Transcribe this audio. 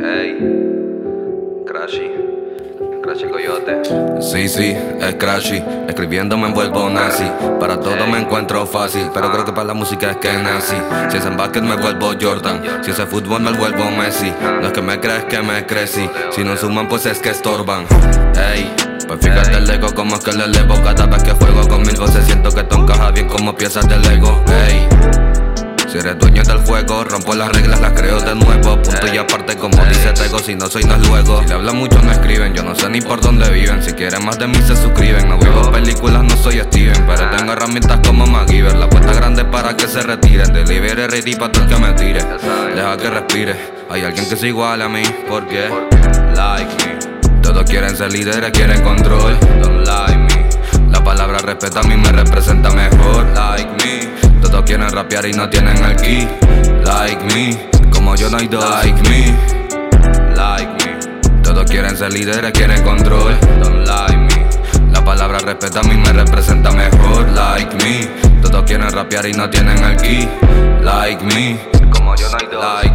Ey. Crashy. Crashy Coyote. Sí, sí, es Crashy. Escribiendo me envuelvo nazi. Para todo me encuentro fácil. Pero creo que para la música es que nací. Si es en básquet me vuelvo Jordan. Si es en fútbol me vuelvo Messi. No es que me crees que me crecí. Si no suman, pues es que estorban. Ey. Pues fíjate el ego como es que le elevo Cada vez que juego con mil voces siento que esto encaja bien como piezas de Lego Ey si eres dueño del juego, rompo las reglas, las creo de nuevo. Punto y aparte, como dice Tego, si no soy, no es luego. Si le hablan mucho, no escriben. Yo no sé ni por dónde viven. Si quieren más de mí, se suscriben. No vivo películas, no soy Steven. Pero tengo herramientas como MacGyver. La puesta grande para que se retiren. Delivery ready para el que me tire. Deja que respire. Hay alguien que es igual a mí. ¿Por qué? Like me. Todos quieren ser líderes, quieren control. Don't like me. La palabra respeta a mí me representa mejor. Like me. Quieren rapear y no tienen el key. Like me, como yo no hay dos. Like me, like me. Todos quieren ser líderes, quieren control. Don't like me. La palabra respeta a mí me representa mejor. Like me. Todos quieren rapear y no tienen el key. Like me, como yo no hay dos. Like.